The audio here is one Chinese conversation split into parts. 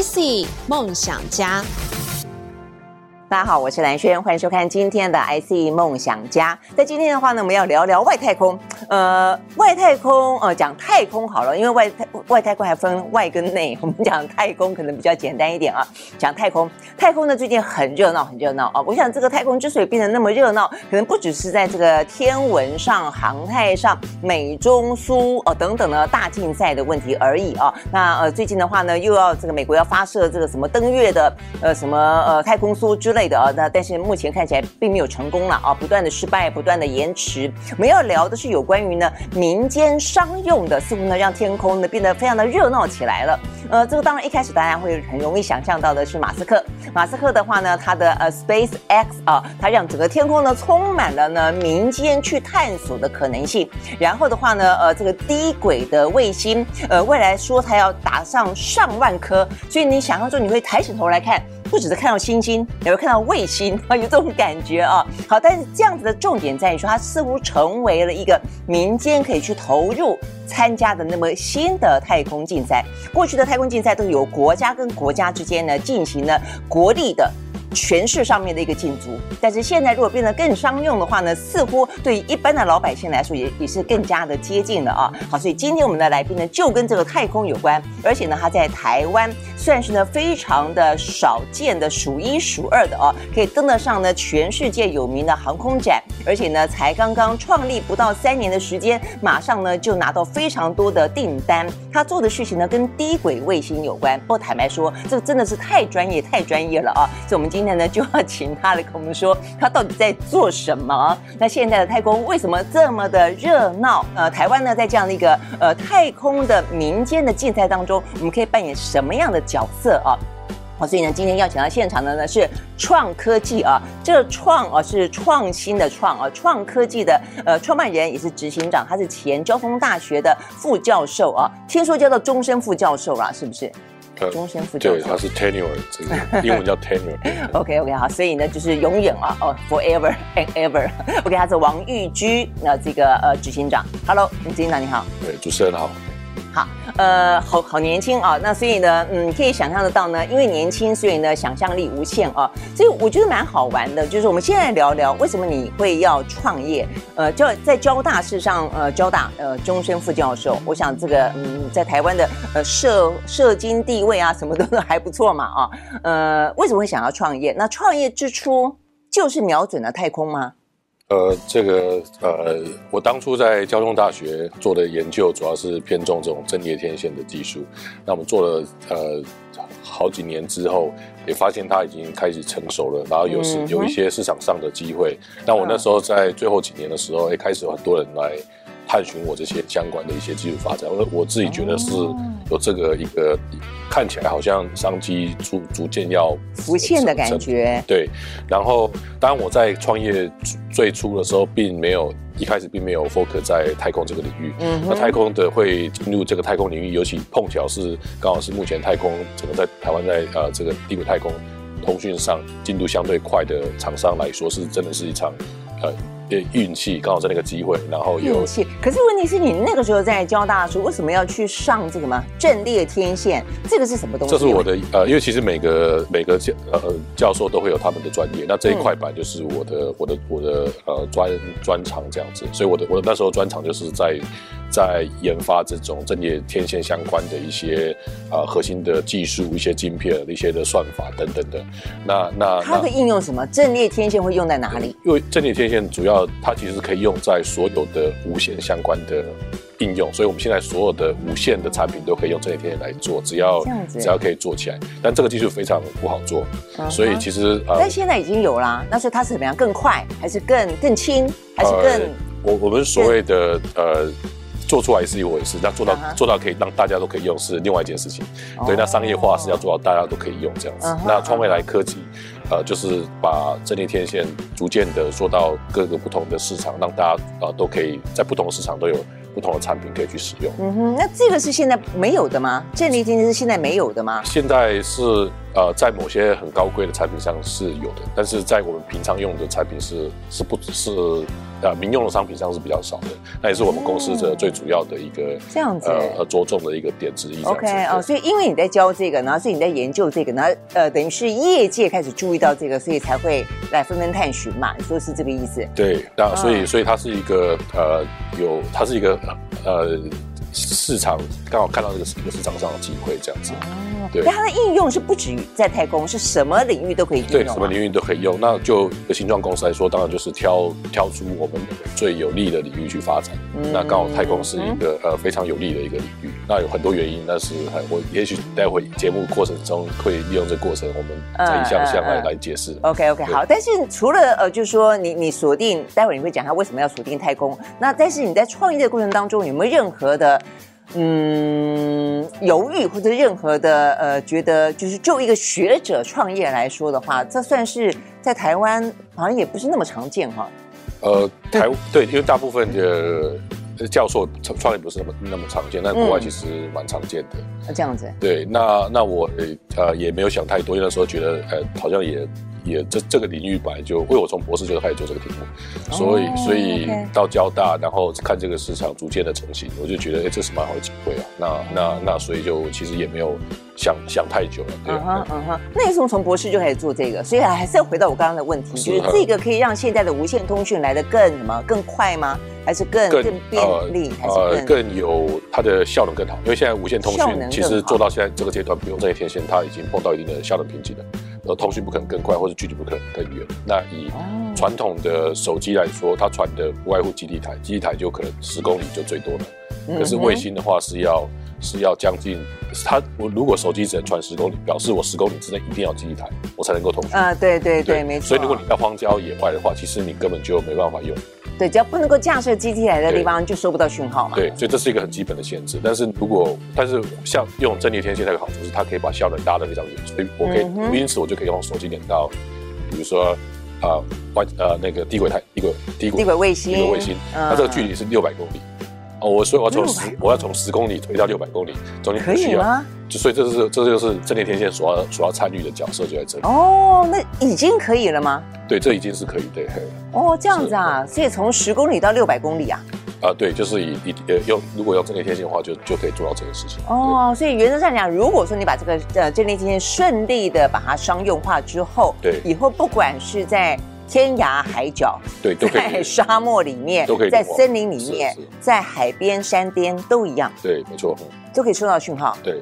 IC 梦想家。大家好，我是兰轩，欢迎收看今天的 IC 梦想家。在今天的话呢，我们要聊聊外太空。呃，外太空，呃，讲太空好了，因为外太外太空还分外跟内。我们讲太空可能比较简单一点啊。讲太空，太空呢最近很热闹，很热闹啊。我想这个太空之所以变得那么热闹，可能不只是在这个天文上、航太上、美中苏哦、等等的大竞赛的问题而已啊。那呃，最近的话呢，又要这个美国要发射这个什么登月的呃什么呃太空梭之类。类的啊，那但是目前看起来并没有成功了啊，不断的失败，不断的延迟。我们要聊的是有关于呢民间商用的，似乎呢让天空呢变得非常的热闹起来了。呃，这个当然一开始大家会很容易想象到的是马斯克。马斯克的话呢，他的呃 Space X 啊，他让整个天空呢充满了呢民间去探索的可能性。然后的话呢，呃，这个低轨的卫星，呃，未来说它要打上上万颗，所以你想象中你会抬起头来看。不只是看到星星，也会看到卫星啊，有这种感觉啊。好，但是这样子的重点在于说，它似乎成为了一个民间可以去投入参加的那么新的太空竞赛。过去的太空竞赛都是由国家跟国家之间呢进行了国力的。权势上面的一个竞逐，但是现在如果变得更商用的话呢，似乎对一般的老百姓来说也也是更加的接近了啊。好，所以今天我们的来宾呢就跟这个太空有关，而且呢他在台湾算是呢非常的少见的数一数二的啊，可以登得上呢全世界有名的航空展，而且呢才刚刚创立不到三年的时间，马上呢就拿到非常多的订单。他做的事情呢跟低轨卫星有关，不坦白说这个真的是太专业太专业了啊。所以我们今今天呢，就要请他来跟我们说，他到底在做什么？那现在的太空为什么这么的热闹？呃，台湾呢，在这样的一个呃太空的民间的竞赛当中，我们可以扮演什么样的角色啊？好，所以呢，今天邀请到现场的呢是创科技啊，这个创啊是创新的创啊，创科技的呃创办人也是执行长，他是前交通大学的副教授啊，听说叫做终身副教授啦，是不是？终身副教授，对，他是 tenure，这个英文叫 tenure。OK OK 好，所以呢就是永远啊，哦，forever and ever。OK，他是王玉居，那这个呃执行长。Hello，执行长你好。对，主持人好。好，呃，好好年轻啊，那所以呢，嗯，可以想象得到呢，因为年轻，所以呢，想象力无限啊，所以我觉得蛮好玩的，就是我们现在聊聊为什么你会要创业，呃，教在交大事上，呃，交大呃终身副教授，我想这个嗯，在台湾的呃社社经地位啊，什么 都还不错嘛啊，呃，为什么会想要创业？那创业之初就是瞄准了太空吗？呃，这个呃，我当初在交通大学做的研究，主要是偏重这种阵列天线的技术。那我们做了呃好几年之后，也发现它已经开始成熟了，然后有是有一些市场上的机会。那我那时候在最后几年的时候，也开始有很多人来。探寻我这些相关的一些技术发展，我我自己觉得是有这个一个看起来好像商机逐逐渐要浮现的感觉。对，然后当然我在创业最初的时候，并没有一开始并没有 focus 在太空这个领域。嗯，那太空的会进入这个太空领域，尤其碰巧是刚好是目前太空整个在台湾在呃这个低轨太空通讯上进度相对快的厂商来说，是真的是一场呃。运气刚好在那个机会，然后有运气。可是问题是你那个时候在交大的时候，为什么要去上这个吗？阵列天线，这个是什么东西？这是我的呃，因为其实每个每个教呃教授都会有他们的专业，那这一块板就是我的、嗯、我的我的呃专专长这样子，所以我的我的那时候专长就是在在研发这种阵列天线相关的一些呃核心的技术、一些晶片、一些的算法等等的。那那它会应用什么？阵列天线会用在哪里？因为阵列天线主要它其实可以用在所有的无线相关的应用，所以我们现在所有的无线的产品都可以用阵列天线来做，只要只要可以做起来。但这个技术非常不好做，所以其实呃，但现在已经有啦。那所以它是怎么样？更快还是更更轻？还是更？我我们所谓的呃，做出来是一回事，那做到做到可以让大家都可以用是另外一件事情。对，那商业化是要做到大家都可以用这样子。那创未来科技。呃，就是把阵列天线逐渐的做到各个不同的市场，让大家啊、呃、都可以在不同的市场都有不同的产品可以去使用。嗯哼，那这个是现在没有的吗？阵列天线是现在没有的吗？现在是呃，在某些很高贵的产品上是有的，但是在我们平常用的产品是是不是呃民用的商品上是比较少的，那也是我们公司的最主要的一个这样子呃着重的一个点之一。OK 哦，所以因为你在教这个，然后所以你在研究这个，然后呃等于是业界开始注意到这个，所以才会来纷纷探寻嘛，你说是这个意思？对，那所以、嗯、所以它是一个呃有它是一个呃。市场刚好看到这个一个市场上的机会，这样子。哦，对。但它的应用是不止于在太空，是什么领域都可以用。对，什么领域都可以用。那就形状公司来说，当然就是挑挑出我们最有利的领域去发展。嗯。那刚好太空是一个呃非常有利的一个领域。那有很多原因，那是我也许待会节目过程中会利用这个过程，我们再一项项来来解释。OK OK 好。但是除了呃，就是说你你锁定，待会你会讲他为什么要锁定太空。那但是你在创业的过程当中有没有任何的？嗯，犹豫或者任何的呃，觉得就是就一个学者创业来说的话，这算是在台湾好像也不是那么常见哈。呃，台对，因为大部分的教授创业不是那么那么常见，但国外其实蛮常见的。那、嗯、这样子。对，那那我呃也没有想太多，因为那时候觉得呃好像也。也这这个领域本来就，因为我从博士就开始做这个题目，哦、所以所以到交大，然后看这个市场逐渐的成型，我就觉得哎，这是蛮好的机会啊。那那那所以就其实也没有想想太久了。对，嗯哼嗯哼。那为什么从博士就开始做这个？所以还是要回到我刚刚的问题，就是这个可以让现在的无线通讯来的更什么更快吗？还是更更，更便利？呃、还是更有它的效能更好？因为现在无线通讯其实做到现在这个阶段，不用这些天线，它已经碰到一定的效能瓶颈了。呃，通讯不可能更快，或者距离不可能更远。那以传统的手机来说，它传的不外乎基地台，基地台就可能十公里就最多了。可是卫星的话是要是要将近，它我如果手机只能传十公里，表示我十公里之内一定要基地台，我才能够通讯。啊，对对对，对没错。所以如果你在荒郊野外的话，其实你根本就没办法用。对，只要不能够架设基地台的地方，就收不到讯号嘛。对，所以这是一个很基本的限制。但是如果，但是像用阵列天线，它有个好处是，它可以把效能拉得非常远，所以我可以，嗯、因此我就可以用手机连到，比如说，啊，外呃那个低轨太，低轨低轨低轨卫星，低轨卫星，它这个距离是六百公里。哦，我所以我要从十，我要从十公里推到六百公里，中间可以吗？就所以这是这就是阵列天线所要所要参与的角色就在这里。哦，那已经可以了吗？对，这已经是可以对。哦，这样子啊，所以从十公里到六百公里啊？啊，对，就是以以呃用如果用阵列天线的话，就就可以做到这个事情。哦，所以原则上讲，如果说你把这个呃阵列天线顺利的把它商用化之后，对，以后不管是在天涯海角，对，都可以。在沙漠里面，都可以在森林里面，在海边、山巅都一样。对，没错，都可以收到讯号。对，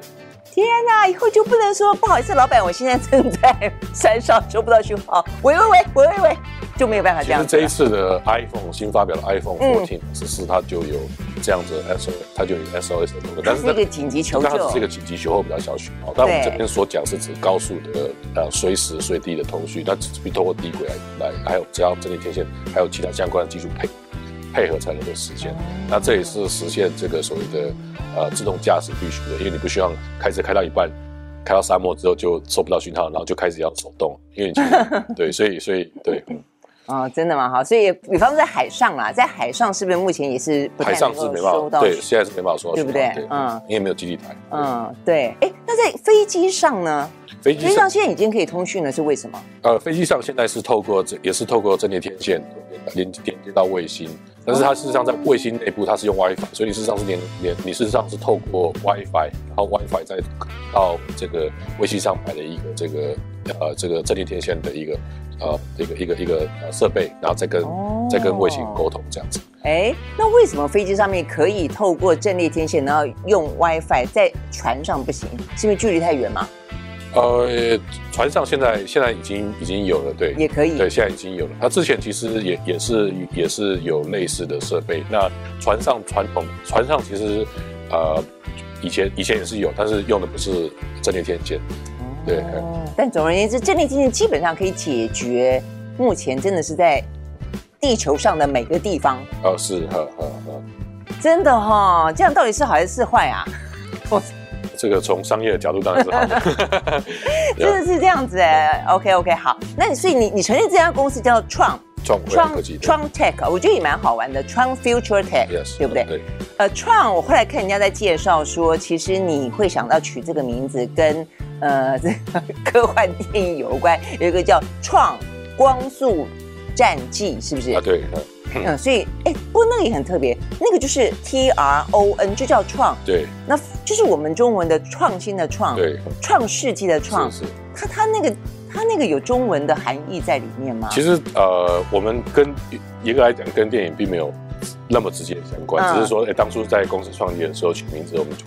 天哪，以后就不能说不好意思，老板，我现在正在山上收不到讯号。喂喂喂喂喂喂。就没有办法这样。其实这一次的 iPhone 新发表的 iPhone 14只是它就有这样子的 SOS，它就有 SOS 的功能，但是这个紧急求救，它只是一个紧急求救比较小讯号。但我们这边所讲是指高速的呃随时随地的通讯，那只是通过低轨来来，还有只要阵列天线，还有其他相关的技术配配合才能够实现。那这也是实现这个所谓的呃自动驾驶必须的，因为你不希望开车开到一半，开到沙漠之后就收不到讯号，然后就开始要手动，因为你 对，所以所以对。哦，真的吗？哈，所以比方说在海上啦，在海上是不是目前也是不太能够收到？对，现在是没办法收到，对不对？对嗯，因为没有基地台。嗯，对。哎，那在飞机上呢？飞机上现在已经可以通讯了，是为什么？呃，飞机上现在是透过这也是透过阵列天线连连接到卫星，但是它事实上在卫星内部它是用 WiFi，所以你事实上是连连你事实上是透过 WiFi，然后 WiFi 再到这个卫星上买的一个这个呃这个阵列天线的一个。呃，一个一个一个呃设备，然后再跟、哦、再跟卫星沟通这样子。哎，那为什么飞机上面可以透过阵列天线，然后用 WiFi，在船上不行？是因为距离太远吗？呃，船上现在现在已经已经有了，对，也可以，对，现在已经有了。它之前其实也也是也是有类似的设备。那船上传统船上其实呃以前以前也是有，但是用的不是阵列天线。对，但总而言之，阵列天线基本上可以解决目前真的是在地球上的每个地方。哦，是，呵呵呵，真的哈、哦，这样到底是好还是坏啊？这个从商业的角度当然是好的，真的是这样子哎。OK OK，好，那你所以你你成立这家公司叫创创创科技创 Tech，我觉得也蛮好玩的，创 Future Tech，Yes, 对不对？对。呃，创，我后来看人家在介绍说，其实你会想到取这个名字跟。呃，这个科幻电影有关，有一个叫《创光速战记》，是不是？啊，对。嗯，所以哎，不过那个也很特别，那个就是 T R O N，就叫创。对，那就是我们中文的创新的创，对，创世纪的创。是是。它它那个它那个有中文的含义在里面吗？其实呃，我们跟严格来讲，跟电影并没有那么直接的相关，嗯、只是说，哎，当初在公司创立的时候取名字，我们就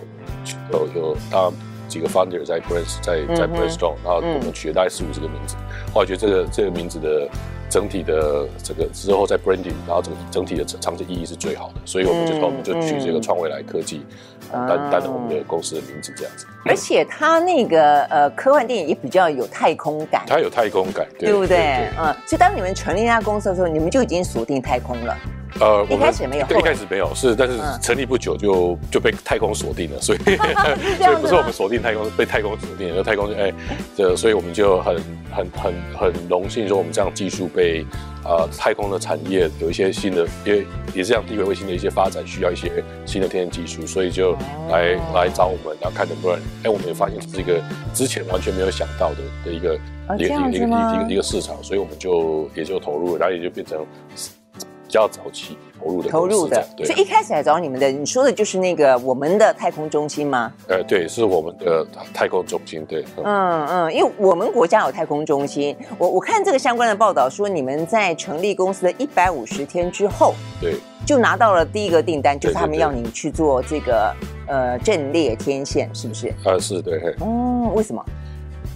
有有他。几个 founder 在 brainstorm 在在 brainstorm，然后我们取了大概四五十个名字，后来觉得这个这个名字的整体的这个之后在 branding，然后整整体的长期意义是最好的，所以我们就说我们就取这个创未来科技，担担任我们的公司的名字这样子。而且它那个呃科幻电影也比较有太空感，它有太空感，对不对？嗯，所以当你们成立那家公司的时候，你们就已经锁定太空了。呃，一开始没有，对，一开始没有，是，但是成立不久就就被太空锁定了，所以 所以不是我们锁定太空，被太空锁定了，就太空就哎，这所以我们就很很很很荣幸说我们这样技术被呃太空的产业有一些新的，因为也是这样低轨卫星的一些发展需要一些新的天然技术，所以就来来找我们，然后看能不能，哎，我们也发现是一个之前完全没有想到的的一个一个一个一个一个市场，所以我们就也就投入了，然后也就变成。比较早期投入的投入的，对，所以一开始来找你们的，你说的就是那个我们的太空中心吗？呃，对，是我们的太空中心，对。嗯嗯，因为我们国家有太空中心，我我看这个相关的报道说，你们在成立公司的一百五十天之后，对，就拿到了第一个订单，就是他们要你去做这个呃阵列天线，是不是？呃，是对。嗯，为什么？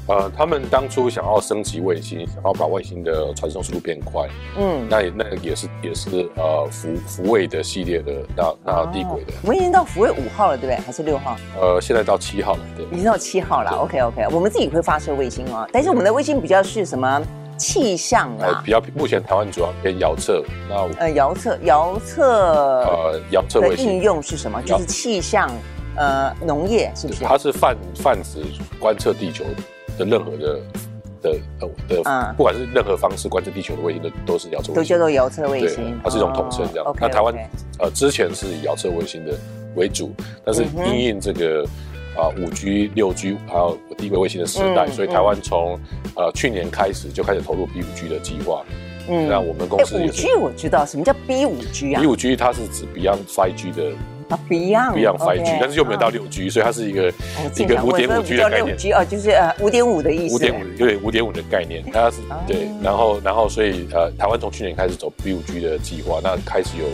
呃，他们当初想要升级卫星，想要把卫星的传送速度变快，嗯，那也那也是也是呃福福卫的系列的那那地轨的，我们已经到福卫五号了，对不对？还是六号？呃，现在到七号了，对，已经到七号了。OK OK，我们自己会发射卫星哦，但是我们的卫星比较是什么气象啊？呃，比较目前台湾主要偏遥测，那呃遥测遥测呃遥测卫星应用是什么？就是气象呃农业是不是？它是泛泛指观测地球。的任何的的呃的，嗯、不管是任何方式观测地球的卫星，都都是遥测卫星，都叫做遥测卫星，它是一种统称这样。哦、那台湾呃之前是以遥测卫星的为主，但是因应这个啊五 G、六 G 还有低轨卫星的时代，嗯、所以台湾从呃去年开始就开始投入 B 五 G 的计划。嗯，那我们公司五 G 我知道，什么叫 B 五 G 啊？B 五 G 它是指 Beyond Five G 的。啊，Beyond Beyond 5G，但是又没有到六 G，所以它是一个一个五点五 G 的概念。G 哦，就是呃五点五的意思。五点五，有点五点五的概念，它是对，然后然后所以呃，台湾从去年开始走 B 五 G 的计划，那开始有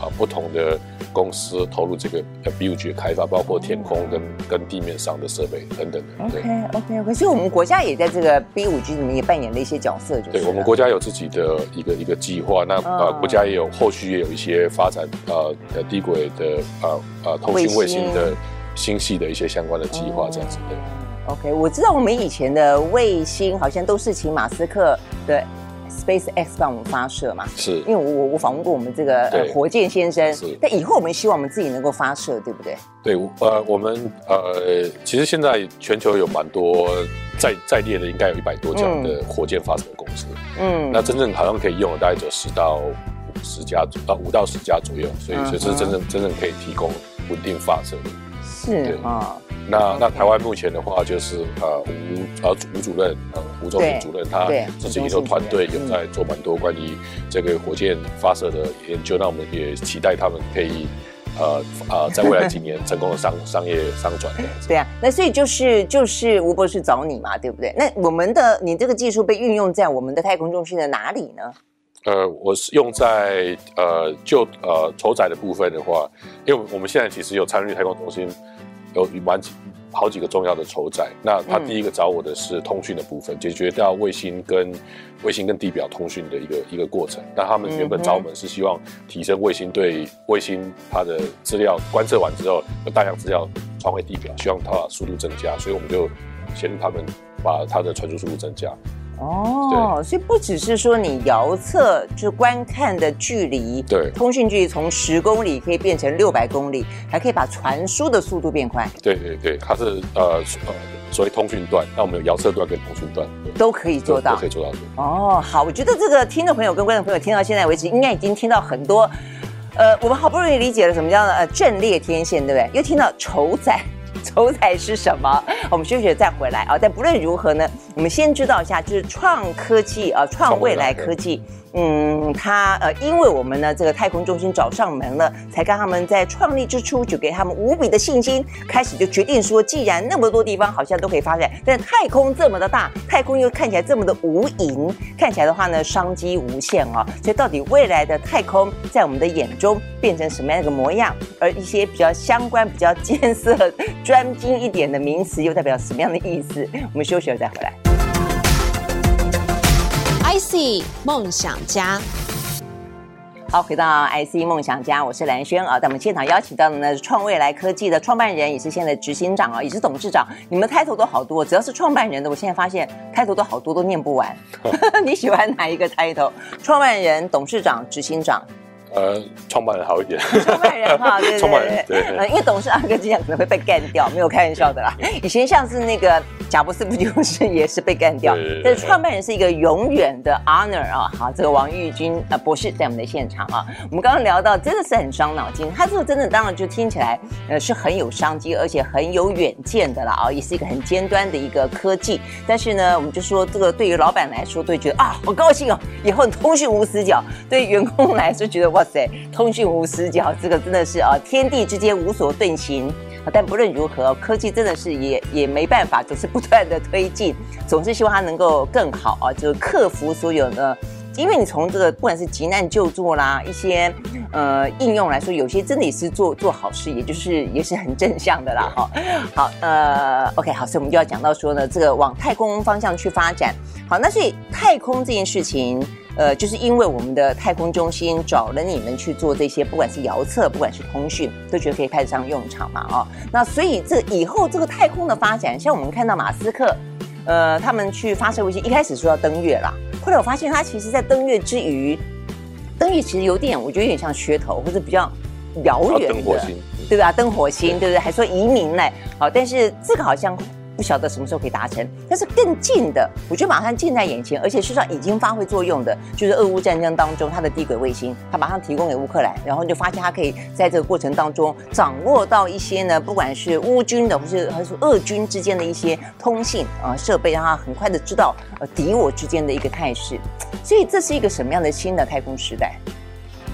啊不同的公司投入这个 B 五 G 的开发，包括天空跟跟地面上的设备等等的。OK OK 所以我们国家也在这个 B 五 G 里面也扮演了一些角色，就是。对，我们国家有自己的一个一个计划，那呃国家也有后续也有一些发展呃低轨的呃呃通讯卫星的星系的一些相关的计划，这样子的。OK，我知道我们以前的卫星好像都是请马斯克的。SpaceX 帮我们发射嘛？是，因为我我我访问过我们这个呃火箭先生，是。但以后我们希望我们自己能够发射，对不对？对，呃，我们呃，其实现在全球有蛮多在在列的，应该有一百多家的火箭发射公司。嗯，那真正好像可以用的大概只有十到五十家左，啊，五到十家左右，所以就是真正真正可以提供稳定发射的。是啊。那那台湾目前的话，就是呃吴呃吴主任呃吴宗宪主任，他自己也有团队有在做蛮多关于这个火箭发射的研究。那我们也期待他们可以呃呃 在未来几年成功的商商业商转的。对啊，那所以就是就是吴博士找你嘛，对不对？那我们的你这个技术被运用在我们的太空中心的哪里呢？呃，我是用在呃就呃筹载的部分的话，因为我们现在其实有参与太空中心。有蛮几好几个重要的筹载，那他第一个找我的是通讯的部分，嗯、解决掉卫星跟卫星跟地表通讯的一个一个过程。那他们原本找我们是希望提升卫星对卫星它的资料观测完之后，有大量资料传回地表，希望它速度增加，所以我们就协助他们把它的传输速度增加。哦，所以不只是说你遥测就是观看的距离，对，通讯距离从十公里可以变成六百公里，还可以把传输的速度变快。对对对，它是呃呃，所谓通讯段，那我们有遥测段跟通讯段都可以做到，都可以做到。哦，好，我觉得这个听众朋友跟观众朋友听到现在为止，应该已经听到很多，呃，我们好不容易理解了什么叫呃阵列天线，对不对？又听到酬载。酬载是什么？我们休息了再回来啊！但不论如何呢，我们先知道一下，就是创科技啊，创未来科技。嗯，他呃，因为我们呢，这个太空中心找上门了，才跟他们在创立之初就给他们无比的信心，开始就决定说，既然那么多地方好像都可以发展，但太空这么的大，太空又看起来这么的无垠，看起来的话呢，商机无限啊、哦。所以到底未来的太空在我们的眼中变成什么样的一个模样？而一些比较相关、比较艰涩、专精一点的名词又代表什么样的意思？我们休息了再回来。IC 梦想家，好，回到 IC 梦想家，我是蓝轩啊。在我们现场邀请到的呢是创未来科技的创办人，也是现在执行长啊，也是董事长。你们开头都好多，只要是创办人的，我现在发现开头都好多，都念不完。你喜欢哪一个 title？创办人、董事长、执行长。呃，创办人好一点。创办人哈，对对对，因为董事长跟这样可能会被干掉，没有开玩笑的啦。以前像是那个贾伯斯不就是也是被干掉？但是创办人是一个永远的 honor 啊。好，这个王玉军呃博士在我们的现场啊。我们刚刚聊到，真的是很伤脑筋。他这个真的当然就听起来呃是很有商机，而且很有远见的啦啊，也是一个很尖端的一个科技。但是呢，我们就说这个对于老板来说，都会觉得啊，好高兴哦，以后通讯无死角；对员工来说，觉得哇。对，通讯无死角，这个真的是啊，天地之间无所遁形。但不论如何，科技真的是也也没办法，总是不断的推进，总是希望它能够更好啊，就是克服所有的。因为你从这个不管是急难救助啦，一些呃应用来说，有些真的也是做做好事，也就是也是很正向的啦。哈，好，呃，OK，好，所以我们就要讲到说呢，这个往太空方向去发展。好，那所以太空这件事情。呃，就是因为我们的太空中心找了你们去做这些，不管是遥测，不管是通讯，都觉得可以派得上用场嘛，哦，那所以这以后这个太空的发展，像我们看到马斯克，呃，他们去发射卫星，一开始说要登月啦，后来我发现他其实在登月之余，登月其实有点，我觉得有点像噱头，或者比较遥远的，登火星，对吧？登火星，对不对？还说移民呢，好，但是这个好像。不晓得什么时候可以达成，但是更近的，我觉得马上近在眼前，而且事实上已经发挥作用的，就是俄乌战争当中它的低轨卫星，它马上提供给乌克兰，然后就发现它可以在这个过程当中掌握到一些呢，不管是乌军的，或是还是俄军之间的一些通信啊设备，让它很快的知道呃敌我之间的一个态势，所以这是一个什么样的新的太空时代？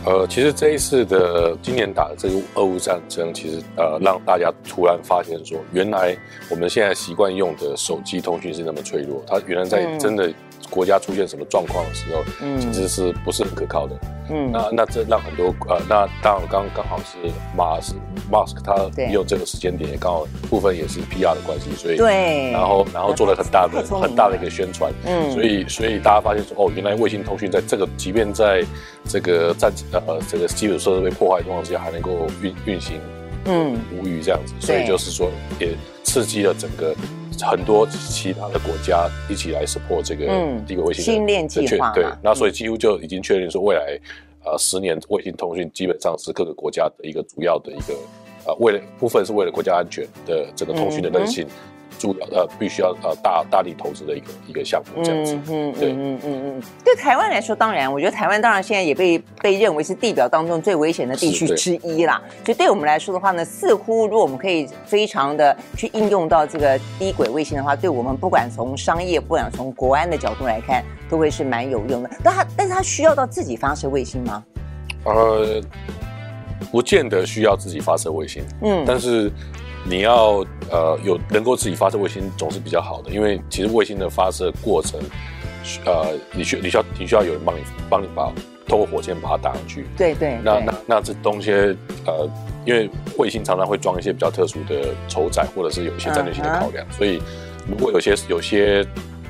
呃，其实这一次的今年打的这个俄乌战争，其实呃让大家突然发现说，原来我们现在习惯用的手机通讯是那么脆弱，它原来在真的国家出现什么状况的时候，嗯，其实是不是很可靠的。嗯，那那这让很多呃，那当然刚刚好是马斯马斯克他用这个时间点也刚好部分也是 PR 的关系，所以对，然后然后做了很大的很大的一个宣传，嗯，所以所以大家发现说，哦，原来卫星通讯在这个即便在这个战呃这个基础设施被破坏的状况之下，还能够运运行，嗯，无语这样子，所以就是说也刺激了整个。很多其他的国家一起来 support 这个低轨卫星训练计划，对，那所以几乎就已经确认说，未来呃十年卫星通讯基本上是各个国家的一个主要的一个呃为了部分是为了国家安全的这个通讯的韧性。嗯主要呃，必须要呃大大力投资的一个一个项目这样子，嗯对，嗯嗯嗯，对台湾来说，当然，我觉得台湾当然现在也被被认为是地表当中最危险的地区之一啦。所以对我们来说的话呢，似乎如果我们可以非常的去应用到这个低轨卫星的话，对我们不管从商业，不管从国安的角度来看，都会是蛮有用的。但它但是它需要到自己发射卫星吗？呃，不见得需要自己发射卫星，嗯，但是。你要呃有能够自己发射卫星总是比较好的，因为其实卫星的发射过程，呃，你需你需要你需要有人帮你帮你把透过火箭把它打上去。对对。那那那这东西呃，因为卫星常常会装一些比较特殊的承载，或者是有一些战略性的考量，uh. 所以如果有些有些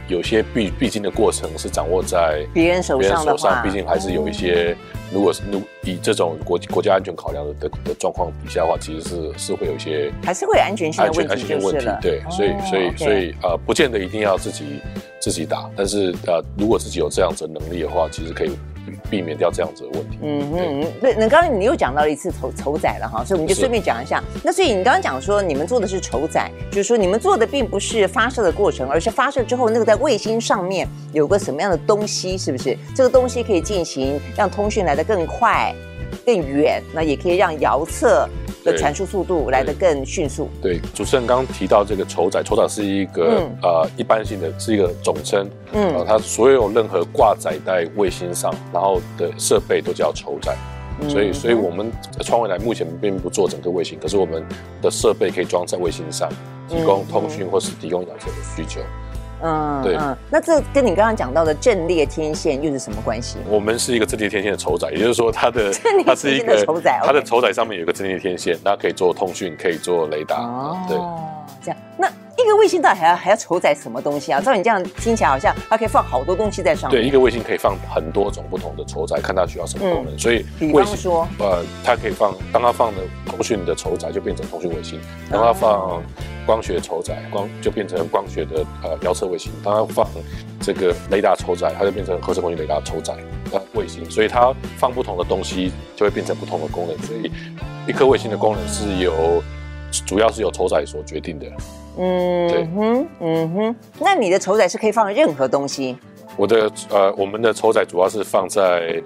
有些必必经的过程是掌握在别人手上的话，毕竟还是有一些。如果是如以这种国国家安全考量的的的状况底下的话，其实是是会有一些还是会有安全性的问题，安全问题。对，所以所以所以呃，不见得一定要自己自己打，但是呃，如果自己有这样子的能力的话，其实可以。避免掉这样子的问题。嗯嗯，对，那刚刚你又讲到了一次筹筹载了哈，所以我们就顺便讲一下。那所以你刚刚讲说你们做的是筹载，就是说你们做的并不是发射的过程，而是发射之后那个在卫星上面有个什么样的东西，是不是？这个东西可以进行让通讯来得更快、更远，那也可以让遥测的传输速度来得更迅速。对，主持人刚刚提到这个筹载，筹载是一个、嗯、呃一般性的，是一个总称。嗯、呃，它所有任何挂载在卫星上，然后的设备都叫筹载。嗯、所以，所以我们创未来目前并不做整个卫星，可是我们的设备可以装在卫星上，提供通讯或是提供遥测的需求。嗯，对嗯，那这跟你刚刚讲到的阵列天线又是什么关系？我们是一个阵列天线的筹载，也就是说它的 它是一个筹载，它的筹载上面有一个阵列天线，那可以做通讯，可以做雷达。哦，对，这样那。一个卫星到底还要还要承载什么东西啊？照你这样听起来，好像它可以放好多东西在上面。对，一个卫星可以放很多种不同的筹载，看它需要什么功能。嗯、所以，比方说，呃，它可以放，当它放的通讯的筹载就变成通讯卫星；当它放光学筹载，光就变成光学的呃遥测卫星；当它放这个雷达筹载，它就变成合成空间雷达筹载呃卫星。所以它放不同的东西，就会变成不同的功能。所以，一颗卫星的功能是由主要是由筹载所决定的。嗯哼，嗯哼，那你的丑仔是可以放任何东西？我的呃，我们的丑仔主要是放在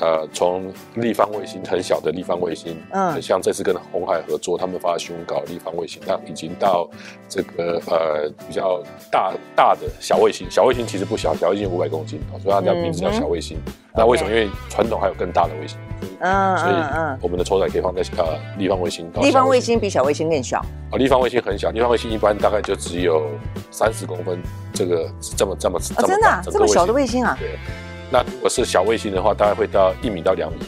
呃，从立方卫星很小的立方卫星，嗯，像这次跟红海合作，他们发新闻稿立方卫星，那已经到这个呃比较大大的小卫星，小卫星其实不小，小卫星五百公斤，所以它叫名字叫小卫星。嗯、那为什么因为传统还有更大的卫星。嗯，所以我们的抽载可以放在呃立方卫星。立方卫星比小卫星更小。啊，立方卫星很小，立方卫星一般大概就只有三十公分，这个这么这么这么真的、啊、这么小的卫星啊？对。那如果是小卫星的话，大概会到一米到两米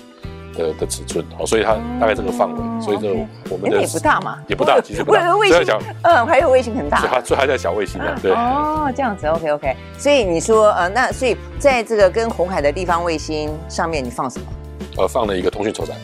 的的尺寸，好，所以它大概这个范围，嗯、所以这我们的、欸、也不大嘛，也不大，其实不大。卫星小，嗯，还有卫星很大，所以它所以还在小卫星呢，对。哦，这样子，OK OK。所以你说，呃，那所以在这个跟红海的地方卫星上面，你放什么？呃，放了一个通讯筹载。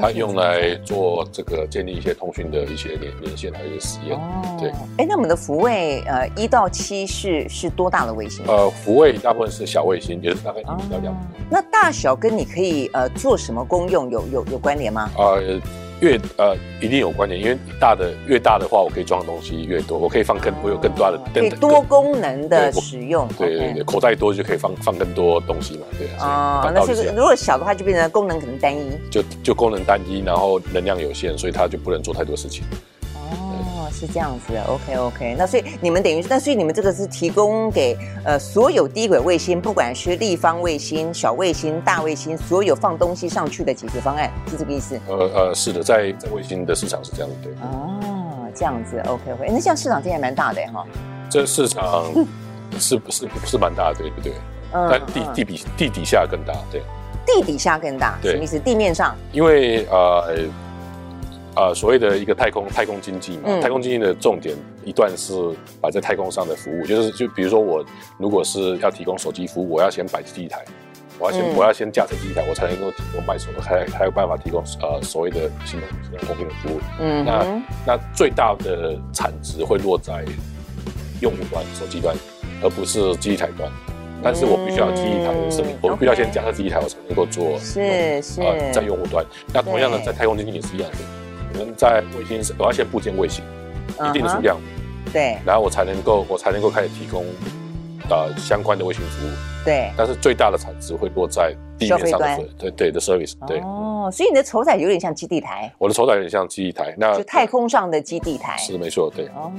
它用来做这个建立一些通讯的一些连连线，还有一些实验。哦，对。哎，那我们的福卫呃一到七是是多大的卫星？呃，福卫大部分是小卫星，也是大概一米到两米。那大小跟你可以呃做什么功用有有有关联吗？呃。越呃一定有关联，因为大的越大的话，我可以装的东西越多，我可以放更，我有更多的，更多功能的使用。对对对，口袋多就可以放放更多东西嘛，对啊。哦，那是如果小的话，就变成功能可能单一。就就功能单一，然后能量有限，所以它就不能做太多事情。是这样子的，OK OK。那所以你们等于是，那所以你们这个是提供给呃所有低轨卫星，不管是立方卫星、小卫星、大卫星，所有放东西上去的解决方案，是这个意思？呃呃，是的，在在卫星的市场是这样子，对。哦，这样子，OK OK。那这样市场这还蛮大的哈。这市场是不是是蛮大的，对不对？嗯。但地地底地底下更大，对。地底下更大，什么意思？地面上？因为呃。呃，所谓的一个太空太空经济嘛，嗯、太空经济的重点一段是摆在太空上的服务，就是就比如说我如果是要提供手机服务，我要先摆机台，我要先、嗯、我要先架设机台，我才能够提供买手，才才有办法提供呃所谓的新的新的通讯的服务。嗯，那那最大的产值会落在用户端手机端，而不是机台端。但是我必须要机台的设备，嗯、我必须要先架设机台，我才能够做是是、呃、在用户端。那同样的，在太空经济也是一样的。我们在卫星上，我要先布建卫星，一定的数量，对，然后我才能够，我才能够开始提供，呃，相关的卫星服务，对。但是最大的产值会落在地面上的，对对的 service，对。哦，所以你的筹载有点像基地台。我的筹载有点像基地台，那就太空上的基地台。是的，没错，对。哦，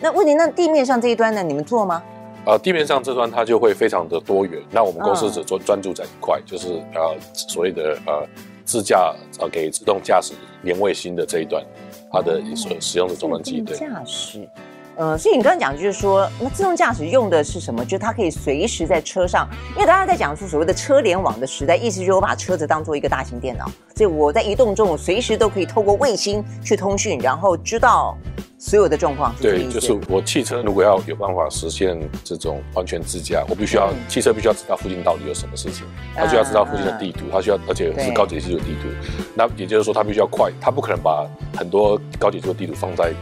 那问题，那地面上这一端呢？你们做吗？呃，地面上这端它就会非常的多元。那我们公司只专专注在一块，就是呃所谓的呃。自驾呃，给自动驾驶连卫星的这一段，它的所使用的终端机，对。驾驶，呃，所以你刚刚讲就是说，那自动驾驶用的是什么？就是它可以随时在车上，因为大家在讲述所谓的车联网的时代，意思就是我把车子当做一个大型电脑，所以我在移动中，我随时都可以透过卫星去通讯，然后知道。所有的状况，对，就是我汽车如果要有办法实现这种完全自驾，我必须要、嗯、汽车必须要知道附近到底有什么事情，它需要知道附近的地图，它需要而且是高解析度的地图，那也就是说它必须要快，它不可能把很多高解析度的地图放在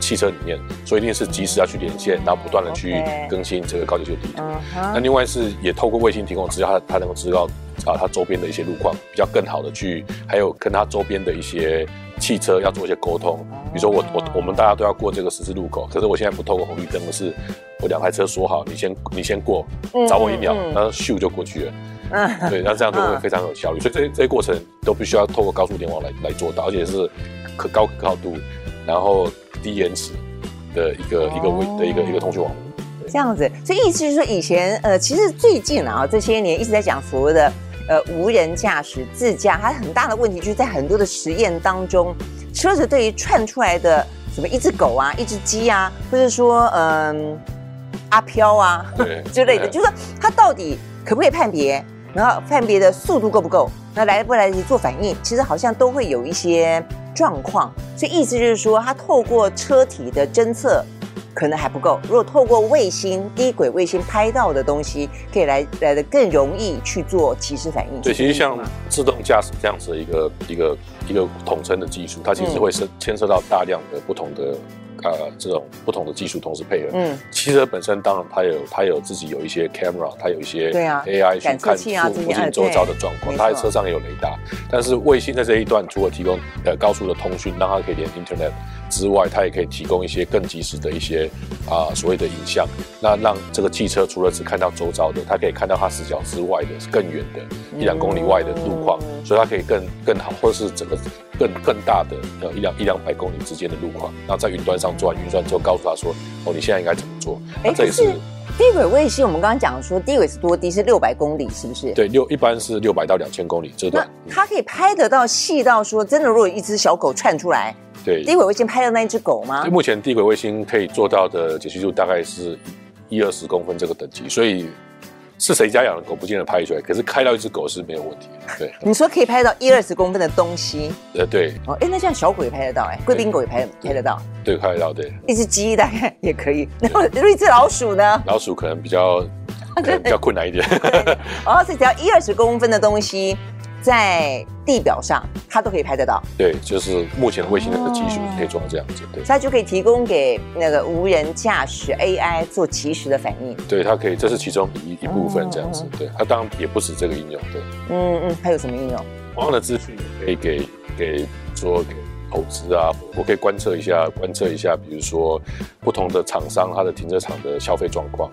汽车里面，所以一定是及时要去连线，然后不断的去更新这个高解析度地图。嗯、那另外是也透过卫星提供资料，它它能够知道啊它周边的一些路况，比较更好的去，还有跟它周边的一些。汽车要做一些沟通，比如说我我我们大家都要过这个十字路口，可是我现在不透过红绿灯，而是我两台车说好，你先你先过，找我一秒，然后咻就过去了。嗯，对，那这样就会非常有效率。所以这这些过程都必须要透过高速联网来来做到，而且是可高可靠度，然后低延迟的一个、哦、一个微的一个一个通讯网络。这样子，所以意思就是说，以前呃，其实最近啊这些年一直在讲所谓的呃无人驾驶自驾，它很大的问题就是在很多的实验当中，车子对于窜出来的什么一只狗啊、一只鸡啊，或者说嗯、呃、阿飘啊 之类的，就是说它到底可不可以判别？然后判别的速度够不够？那来不来得及做反应？其实好像都会有一些状况。所以意思就是说，它透过车体的侦测可能还不够。如果透过卫星、低轨卫星拍到的东西，可以来来的更容易去做及时反应。对，其实像自动驾驶这样子的一个一个一个统称的技术，它其实会牵牵涉到大量的不同的。呃，这种不同的技术同时配合，嗯，汽车本身当然它有它有自己有一些 camera，它有一些对啊 AI 去看附附近周遭的状况，它在车上也有雷达，但是卫星在这一段除了提供呃高速的通讯，让它可以连 Internet 之外，它也可以提供一些更及时的一些啊、呃、所谓的影像，那让这个汽车除了只看到周遭的，它可以看到它死角之外的更远的一两公里外的路况，所以它可以更更好，或者是整个。更更大的呃一两一两百公里之间的路况，然后在云端上做完运算之后，告诉他说：“哦，你现在应该怎么做？”哎，这也是低轨卫星。我们刚刚讲说，低轨是多低？是六百公里，是不是？对，六一般是六百到两千公里这段。它可以拍得到细到说，真的，如果一只小狗窜出来，对，低轨卫星拍到那一只狗吗？目前低轨卫星可以做到的解析度大概是一二十公分这个等级，所以。是谁家养的狗不见得拍出来，可是开到一只狗是没有问题的。对，你说可以拍到一二十公分的东西，呃，对。哦，哎，那这样小狗也拍得到，哎，贵宾狗也拍拍得到，对，拍得到，对。一只鸡大概也可以，然后一只老鼠呢？老鼠可能比较比较困难一点。哦，所以只要一二十公分的东西。在地表上，它都可以拍得到。对，就是目前卫星的技术可以做到这样子。对，它就可以提供给那个无人驾驶 AI 做及时的反应。对，它可以，这是其中一一部分这样子。对，它当然也不止这个应用。对，嗯嗯，还有什么应用？同样的资讯可以给给说给投资啊，我可以观测一下，观测一下，比如说不同的厂商它的停车场的消费状况。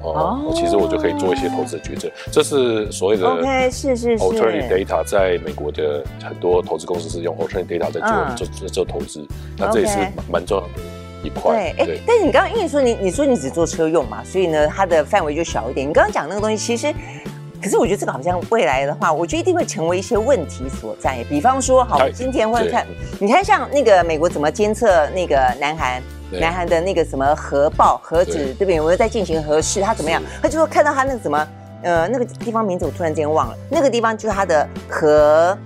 哦，其实我就可以做一些投资的决策，这是所谓的 OK，是是是 Alternative Data，在美国的很多投资公司是用 Alternative Data 在做、嗯、做做做投资，那这也是蛮重要的一块。对，哎，但是你刚刚因为说你你说你只做车用嘛，所以呢，它的范围就小一点。你刚刚讲那个东西，其实，可是我觉得这个好像未来的话，我觉得一定会成为一些问题所在。比方说，好，今天会看，你看像那个美国怎么监测那个南韩。南韩的那个什么核爆核子，对不对？我们在进行核试，他怎么样？他就说看到他那个什么，呃，那个地方名字我突然间忘了。那个地方就是他的核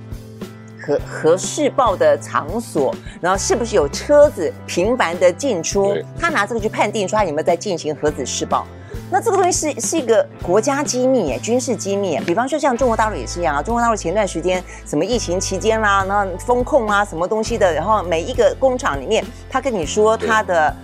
核核试爆的场所，然后是不是有车子频繁的进出？他拿这个去判定说他有没有在进行核子试爆。那这个东西是是一个国家机密耶，军事机密。比方说像中国大陆也是一样啊，中国大陆前段时间什么疫情期间啦，然后封控啊，什么东西的，然后每一个工厂里面，他跟你说他的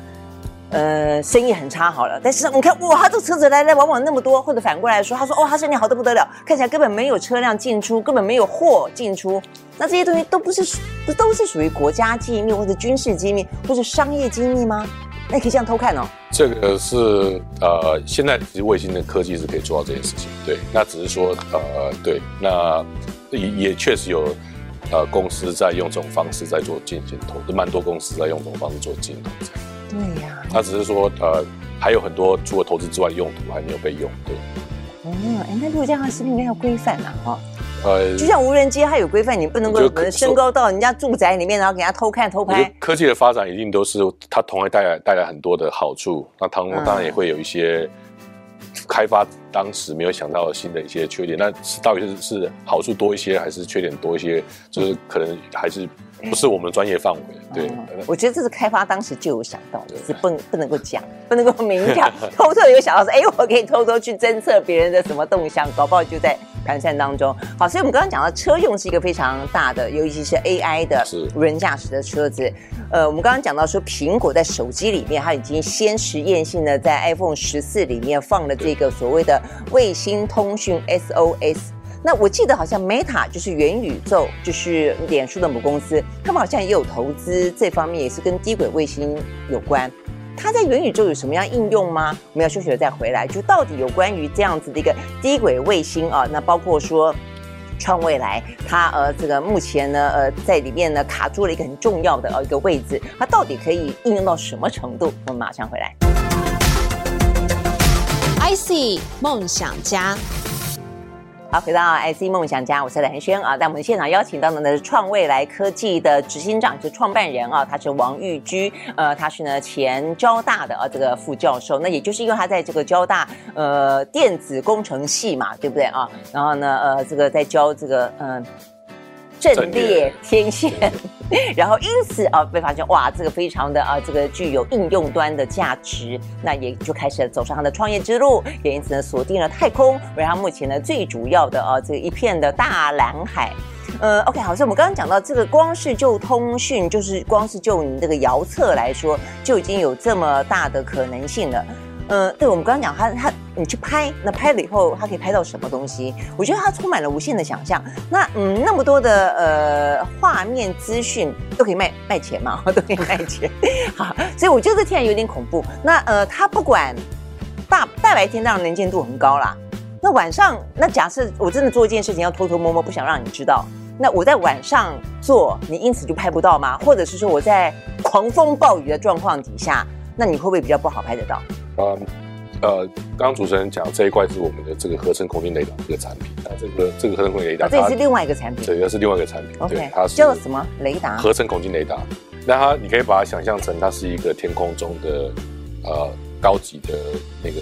呃生意很差好了，但是你看哇，他这车子来来往往那么多，或者反过来说，他说哦，他生意好的不得了，看起来根本没有车辆进出，根本没有货进出，那这些东西都不是不都是属于国家机密或者军事机密或者商业机密吗？那可以这样偷看哦。这个是呃，现在其实卫星的科技是可以做到这件事情。对，那只是说呃，对，那也也确实有呃公司在用这种方式在做进行投资，蛮多公司在用这种方式做进行投资。对呀、啊。那只是说呃，还有很多除了投资之外用途还没有被用。对。哦，哎，那如果这样的视频应该要规范呐，哈。呃，就像无人机，它有规范，你不能够升高到人家住宅里面，然后给人家偷看偷拍。科技的发展一定都是它同样带来带来很多的好处，那当当然也会有一些开发当时没有想到的新的一些缺点。那是到底是是好处多一些，还是缺点多一些？就是可能还是。不是我们专业范围，对、嗯。我觉得这是开发当时就有想到的，是不不能够讲，不能够明讲，偷偷有想到说，哎，我可以偷偷去侦测别人的什么动向，搞不好就在盘算当中。好，所以我们刚刚讲到车用是一个非常大的，尤其是 AI 的无人驾驶的车子。呃，我们刚刚讲到说，苹果在手机里面，它已经先实验性的在 iPhone 十四里面放了这个所谓的卫星通讯 SOS。那我记得好像 Meta 就是元宇宙，就是脸书的母公司，他们好像也有投资这方面，也是跟低轨卫星有关。它在元宇宙有什么样应用吗？我们要休息了再回来，就到底有关于这样子的一个低轨卫星啊，那包括说创未来，它呃这个目前呢呃在里面呢卡住了一个很重要的呃一个位置，它到底可以应用到什么程度？我们马上回来。IC 梦想家。好，回到 IC 梦想家，我是蓝轩啊。在我们现场邀请到的呢是创未来科技的执行长，就是创办人啊，他是王玉居，呃，他是呢前交大的啊这个副教授。那也就是因为他在这个交大呃电子工程系嘛，对不对啊？然后呢呃这个在教这个嗯。阵列天线，然后因此啊被发现哇，这个非常的啊这个具有应用端的价值，那也就开始走上他的创业之路，也因此呢锁定了太空为他目前呢最主要的啊这一片的大蓝海。呃，OK，好，所以我们刚刚讲到这个，光是就通讯，就是光是就你这个遥测来说，就已经有这么大的可能性了。呃，对，我们刚刚讲他他。你去拍，那拍了以后，它可以拍到什么东西？我觉得它充满了无限的想象。那嗯，那么多的呃画面资讯都可以卖卖钱嘛，都可以卖钱。好，所以我觉得这天然有点恐怖。那呃，它不管大大白天当然能见度很高啦。那晚上，那假设我真的做一件事情要偷偷摸摸，不想让你知道，那我在晚上做，你因此就拍不到吗？或者是说我在狂风暴雨的状况底下，那你会不会比较不好拍得到？嗯。呃，刚刚主持人讲这一块是我们的这个合成孔径雷达这个产品啊，这个这个合成孔径雷达，这也是另外一个产品，对，这是另外一个产品，okay, 对，它是叫什么雷达？合成孔径雷达。那它你可以把它想象成它是一个天空中的呃高级的那个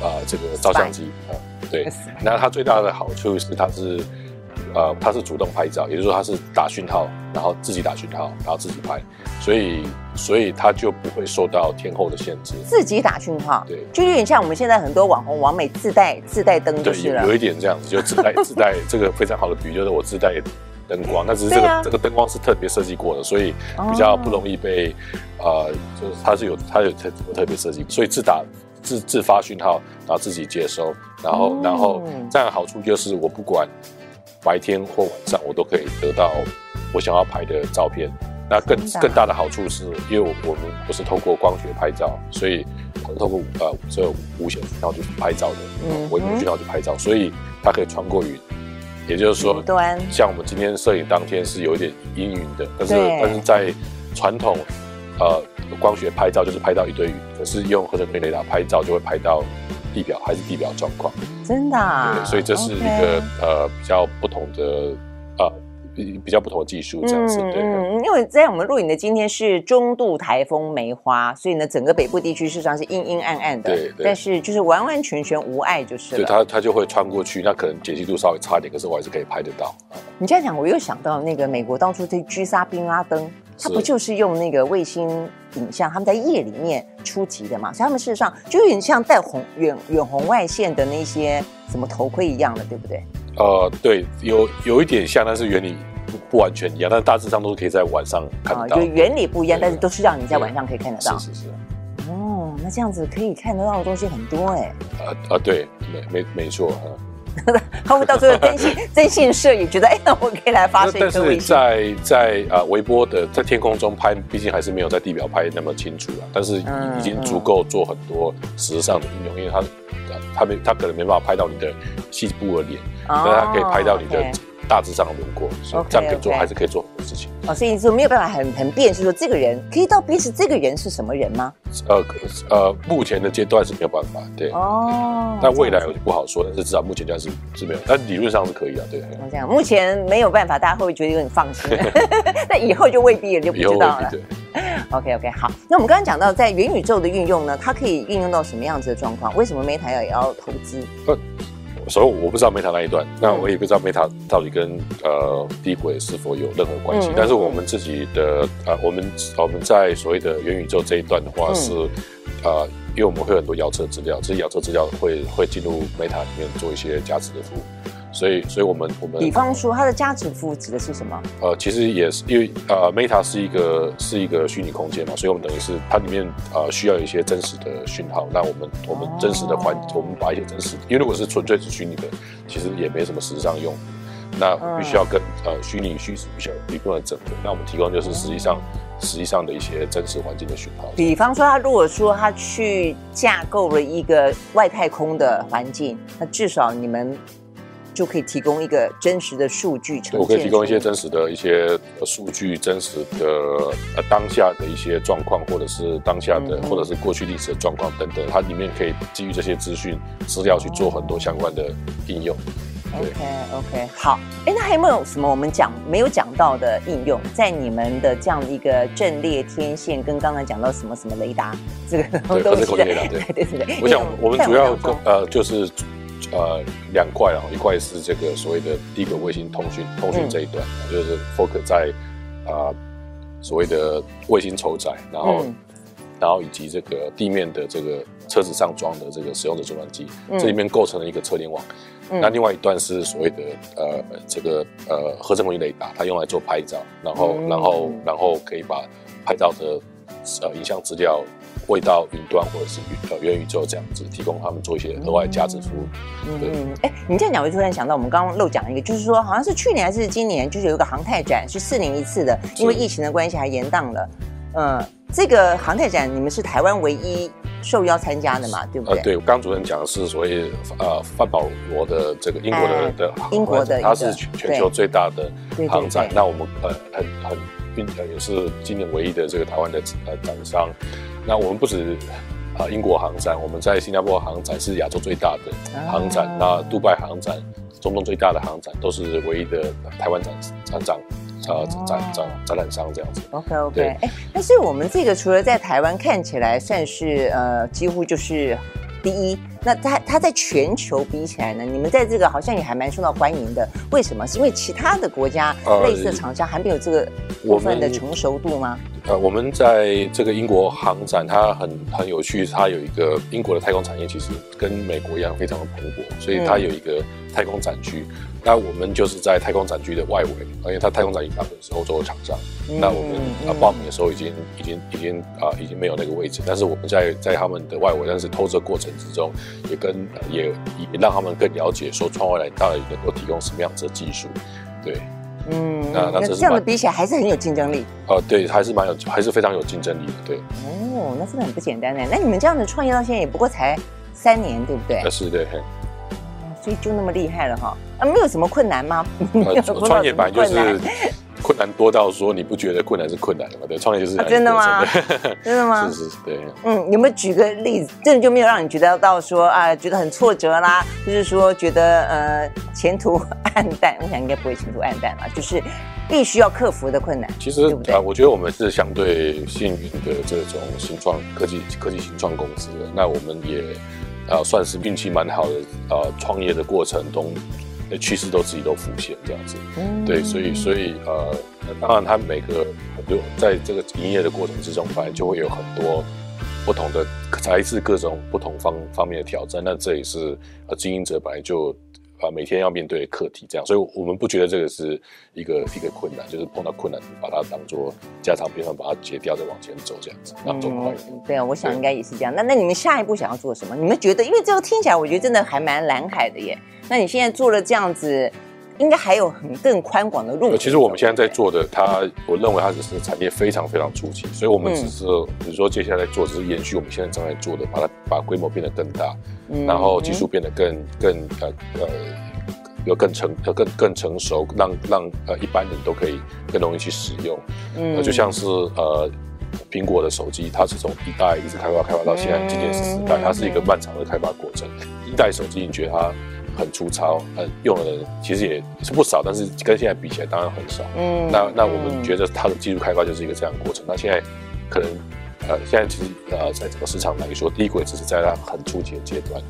啊、呃、这个照相机啊、呃，对。那它最大的好处是它是。呃，它是主动拍照，也就是说它是打讯号，然后自己打讯号，然后自己拍，所以所以它就不会受到天候的限制。自己打讯号，对，就有点像我们现在很多网红、网美自带自带灯就是了。对，有一点这样子，就自带 自带这个非常好的比喻，就是我自带灯光，那只是这个、啊、这个灯光是特别设计过的，所以比较不容易被、哦、呃，就是它是有它有特特别设计，所以自打自自发讯号，然后自己接收，然后、嗯、然后这样的好处就是我不管。白天或晚上，我都可以得到我想要拍的照片。那更更大的好处是，因为我们不是透过光学拍照，所以我们透过呃这无线讯号去拍照的，嗯，微波讯号去拍照，所以它可以穿过云。也就是说，像我们今天摄影当天是有一点阴云的，但是但是在传统呃光学拍照就是拍到一堆云，可是用合成孔径雷达拍照就会拍到。地表还是地表状况，真的、啊，对，所以这是一个.呃比较不同的呃比比较不同的技术这样子，嗯、对。嗯，因为在我们录影的今天是中度台风梅花，所以呢，整个北部地区事实上是阴阴暗暗的，对，对但是就是完完全全无碍就是了。对，它它就会穿过去，那可能解析度稍微差一点，可是我还是可以拍得到。你这样讲，我又想到那个美国当初对狙杀宾拉登。他不就是用那个卫星影像，他们在夜里面出击的嘛？所以他们事实上就有点像带红远远红外线的那些什么头盔一样的，对不对？呃，对，有有一点像，但是原理不不完全一样，但是大致上都是可以在晚上看得到。就原理不一样，但是都是让你在晚上可以看得到。是是是。哦，那这样子可以看得到的东西很多哎。呃呃，对，没没没错。他会到最后征信 征信社也觉得，哎，那我可以来发射一颗卫星。但是在在啊微波的在天空中拍，毕竟还是没有在地表拍那么清楚了。但是已经足够做很多实质上的应用，因为它它没它可能没办法拍到你的细部的脸，但它可以拍到你的。大致上的轮廓，所以这样可以做，还是可以做事情。哦，所以你说没有办法很很辨识说这个人可以到彼此这个人是什么人吗？呃呃，目前的阶段是没有办法，对。哦。但未来我就不好说，但是至少目前这样是是没有，但理论上是可以啊，对。这样，目前没有办法，大家会不会觉得有点放心？那以后就未必了，就不知道了。对。OK OK，好。那我们刚刚讲到在元宇宙的运用呢，它可以运用到什么样子的状况？为什么 Meta 也要投资？呃所以我不知道 Meta 那一段，那我也不知道 Meta 到底跟呃低轨是否有任何关系。嗯、但是我们自己的呃，我们我们在所谓的元宇宙这一段的话是，嗯、呃，因为我们会有很多遥测资料，这些遥测资料会会进入 Meta 里面做一些价值的服务。所以，所以我们我们，比方说，它的价值服务指的是什么？呃，其实也是因为呃，Meta 是一个是一个虚拟空间嘛，所以我们等于是它里面呃需要一些真实的讯号。那我们我们真实的环，哦、我们把一些真实，因为如果是纯粹是虚拟的，其实也没什么实质上用。那必须要跟、嗯、呃虚拟虚实必须要有一部分整合。那我们提供就是实际上、嗯、实际上的一些真实环境的讯号。比方说，他如果说他去架构了一个外太空的环境，那至少你们。就可以提供一个真实的数据呈现。我可以提供一些真实的一些数据，真实的呃当下的一些状况，或者是当下的，嗯、或者是过去历史的状况等等，它里面可以基于这些资讯资料去做很多相关的应用。OK OK，好，哎，那还有没有什么我们讲没有讲到的应用，在你们的这样的一个阵列天线，跟刚才讲到什么什么雷达，这个都是 对，对对对对。我想我们主要呃就是呃两块啊，一块是这个所谓的低轨卫星通讯通讯这一段，嗯、就是 focus 在啊、呃、所谓的卫星承载，然后、嗯、然后以及这个地面的这个车子上装的这个使用者终端机，嗯、这里面构成了一个车联网。嗯、那另外一段是所谓的呃这个呃合成孔径雷达，它用来做拍照，然后、嗯、然后然后可以把拍照的呃影像资料喂到云端或者是呃元宇宙这样子，提供他们做一些额外价值服务。嗯嗯，哎，你这样讲我就突然想到，我们刚刚漏讲一个，就是说好像是去年还是今年，就是有一个航太展是四年一次的，因为疫情的关系还延宕了。嗯，这个航太展你们是台湾唯一。受邀参加的嘛，对不对？呃，对，刚主任讲的是所谓呃范保罗的这个英国的、哎、的英国的，它是全全球最大的航展。那我们呃很很运呃也是今年唯一的这个台湾的呃展商。那我们不止啊、呃、英国航展，我们在新加坡航展是亚洲最大的航展。啊、那杜拜航展，中东最大的航展，都是唯一的台湾展展长。啊，展展展览商这样子。OK OK，哎对，那所以我们这个除了在台湾看起来算是呃几乎就是第一，那它它在全球比起来呢，你们在这个好像也还蛮受到欢迎的。为什么？是因为其他的国家类似的厂商还没有这个部分的成熟度吗？呃，我们在这个英国航展，它很很有趣，它有一个英国的太空产业其实跟美国一样非常的蓬勃，所以它有一个太空展区。嗯那我们就是在太空展区的外围，因为它太空展大部分是欧洲的厂商。嗯、那我们啊报名的时候已经已经已经啊已经没有那个位置，但是我们在在他们的外围，但是透这过程之中，也跟也也让他们更了解说创未来到底能够提供什么样子的技术。对，嗯，那那这，这样的比起来还是很有竞争力。哦、呃，对，还是蛮有，还是非常有竞争力的。对，哦，那真的很不简单呢。那你们这样子创业到现在也不过才三年，对不对？是的。所以就那么厉害了哈？啊，没有什么困难吗？创业本来就是困难多到说你不觉得困难是困难的吗？对，创业就是真的吗？真的吗？是是，对。嗯，有没有举个例子？真的就没有让你觉得到说啊，觉得很挫折啦，就是说觉得呃前途暗淡？我想应该不会前途暗淡啦，就是必须要克服的困难。其实？啊，我觉得我们是相对幸运的这种新创科技科技新创公司，那我们也。啊，算是运气蛮好的啊！创业的过程中，趋势都自己都浮现这样子，嗯、对，所以所以呃，当然他每个就在这个营业的过程之中，反正就会有很多不同的来自各种不同方方面的挑战。那这也是呃经营者本来就。啊，每天要面对课题，这样，所以我们不觉得这个是一个一个困难，就是碰到困难，把它当做家常便饭，把它解掉，再往前走，这样子，那走快一点。对啊，我想应该也是这样。那那你们下一步想要做什么？你们觉得，因为这个听起来，我觉得真的还蛮蓝海的耶。那你现在做了这样子，应该还有很更宽广的路。其实我们现在在做的，它，我认为它只是产业非常非常初期，所以我们只是，嗯、比如说接下来做，只是延续我们现在正在做的，把它把规模变得更大，嗯、然后技术变得更更呃呃。有更成，呃更更成熟，让让呃一般人都可以更容易去使用，嗯，就像是呃苹果的手机，它是从一代一直开发开发到现在今年是十代，它是一个漫长的开发过程。一代手机你觉得它很粗糙，呃用的人其实也是不少，但是跟现在比起来当然很少，嗯，那那我们觉得它的技术开发就是一个这样的过程。那现在可能呃现在其实呃在整个市场来说，低轨只是在它很初级的阶段。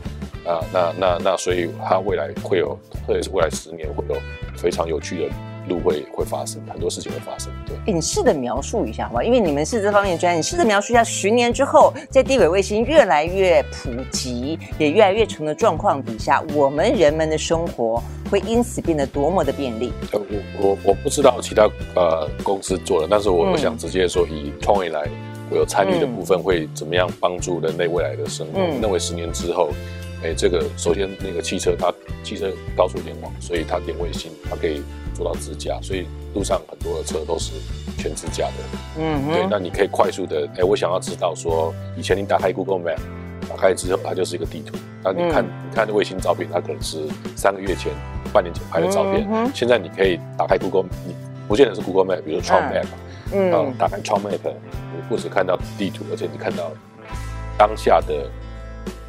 啊，那那那，所以它未来会有，特别是未来十年会有非常有趣的路会会发生，很多事情会发生。对，你试着描述一下好吧？因为你们是这方面的专业，你试着描述一下十年之后，在低轨卫星越来越普及，也越来越成的状况底下，我们人们的生活会因此变得多么的便利？呃，我我我不知道其他呃公司做的，但是我我想直接说，以创未来我有参与的部分，会怎么样帮助人类未来的生活？嗯、认为十年之后。哎，这个首先那个汽车，它汽车高速联网，所以它连卫星，它可以做到自驾，所以路上很多的车都是全自驾的。嗯，对，那你可以快速的，哎，我想要知道说，以前你打开 Google Map，打开之后，它就是一个地图。那你看，嗯、你看卫星照片，它可能是三个月前、半年前拍的照片。嗯、现在你可以打开 Google，你不见得是 Google Map，比如说 Trunk Map，嗯，嗯打开 Trunk Map，你不只看到地图，而且你看到当下的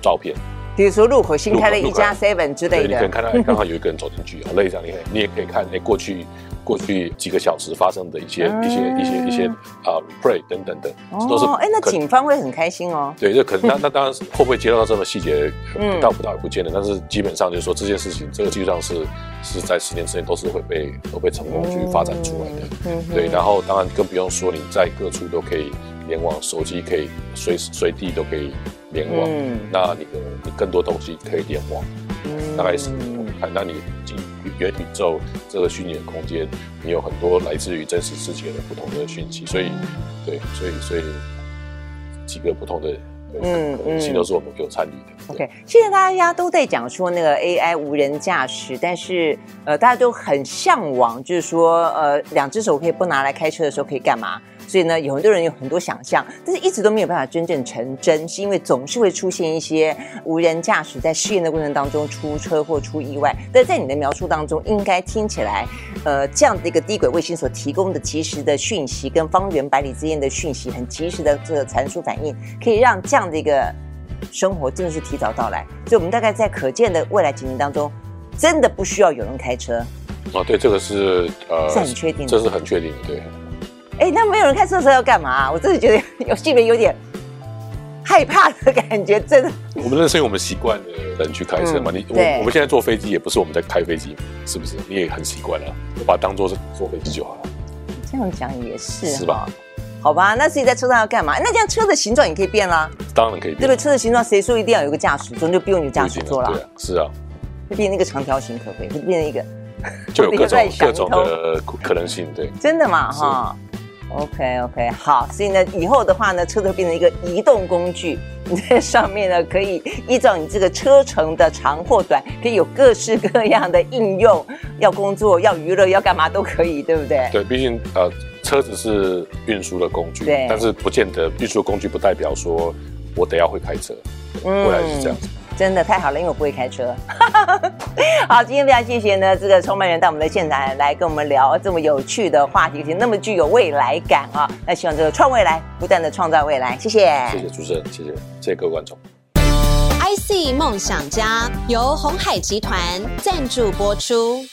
照片。比如说路口新开了一家 Seven 之类的，你可能看到刚好有一个人走进去，好类似这样，你可以你也可以看，哎，过去过去几个小时发生的一些、嗯、一些一些一些啊 replay 等等等，都是哎，那警方会很开心哦。对，这可能那 那当然是会不会接到这么细节，嗯，到不到也不见得，但是基本上就是说这件事情，这个基本上是是在十年之内都是会被都被成功去发展出来的。嗯，对，然后当然更不用说你在各处都可以联网，手机可以随时随地都可以。联网，嗯、那你的你更多东西可以联网，嗯、大概是我们看，那你进元宇宙这个虚拟的空间，你有很多来自于真实世界的不同的讯息，所以，对，所以所以几个不同的嗯可能性都是我们有参与的。OK，现在大家都在讲说那个 AI 无人驾驶，但是呃大家都很向往，就是说呃两只手可以不拿来开车的时候可以干嘛？所以呢，有很多人有很多想象，但是一直都没有办法真正成真，是因为总是会出现一些无人驾驶在试验的过程当中出车祸、出意外。但在你的描述当中，应该听起来，呃，这样的一个低轨卫星所提供的及时的讯息，跟方圆百里之间的讯息很及时的这个传输反应，可以让这样的一个生活真的是提早到来。所以，我们大概在可见的未来几年当中，真的不需要有人开车。哦，对，这个是呃，是很确定的，这是很确定的，对。哎，那没有人开车的时候要干嘛啊？我真的觉得有心里有点害怕的感觉，真的。我们认识我们习惯的人去开车嘛？嗯、你我我们现在坐飞机也不是我们在开飞机，是不是？你也很习惯了，我把它当做是坐飞机就好了。这样讲也是，是吧？好吧，那自己在车上要干嘛？那这样车的形状也可以变啦。当然可以变。对不对？车的形状谁说一定要有一个驾驶座，就不用有驾驶座了？是啊。就变成一个长条形可不可以？变成一个，就有各种 各种的可能性，对。真的嘛？哈。OK OK，好，所以呢，以后的话呢，车都变成一个移动工具，你在上面呢，可以依照你这个车程的长或短，可以有各式各样的应用，要工作、要娱乐、要干嘛都可以，对不对？对，毕竟呃，车子是运输的工具，对，但是不见得运输的工具不代表说我得要会开车，未来是这样子。嗯真的太好了，因为我不会开车。好，今天非常谢谢呢，这个创办人到我们的现场来跟我们聊这么有趣的话题，而且那么具有未来感啊！那希望这个创未来不断的创造未来，谢谢。谢谢主持人，谢谢，谢谢各位观众。IC 梦想家由红海集团赞助播出。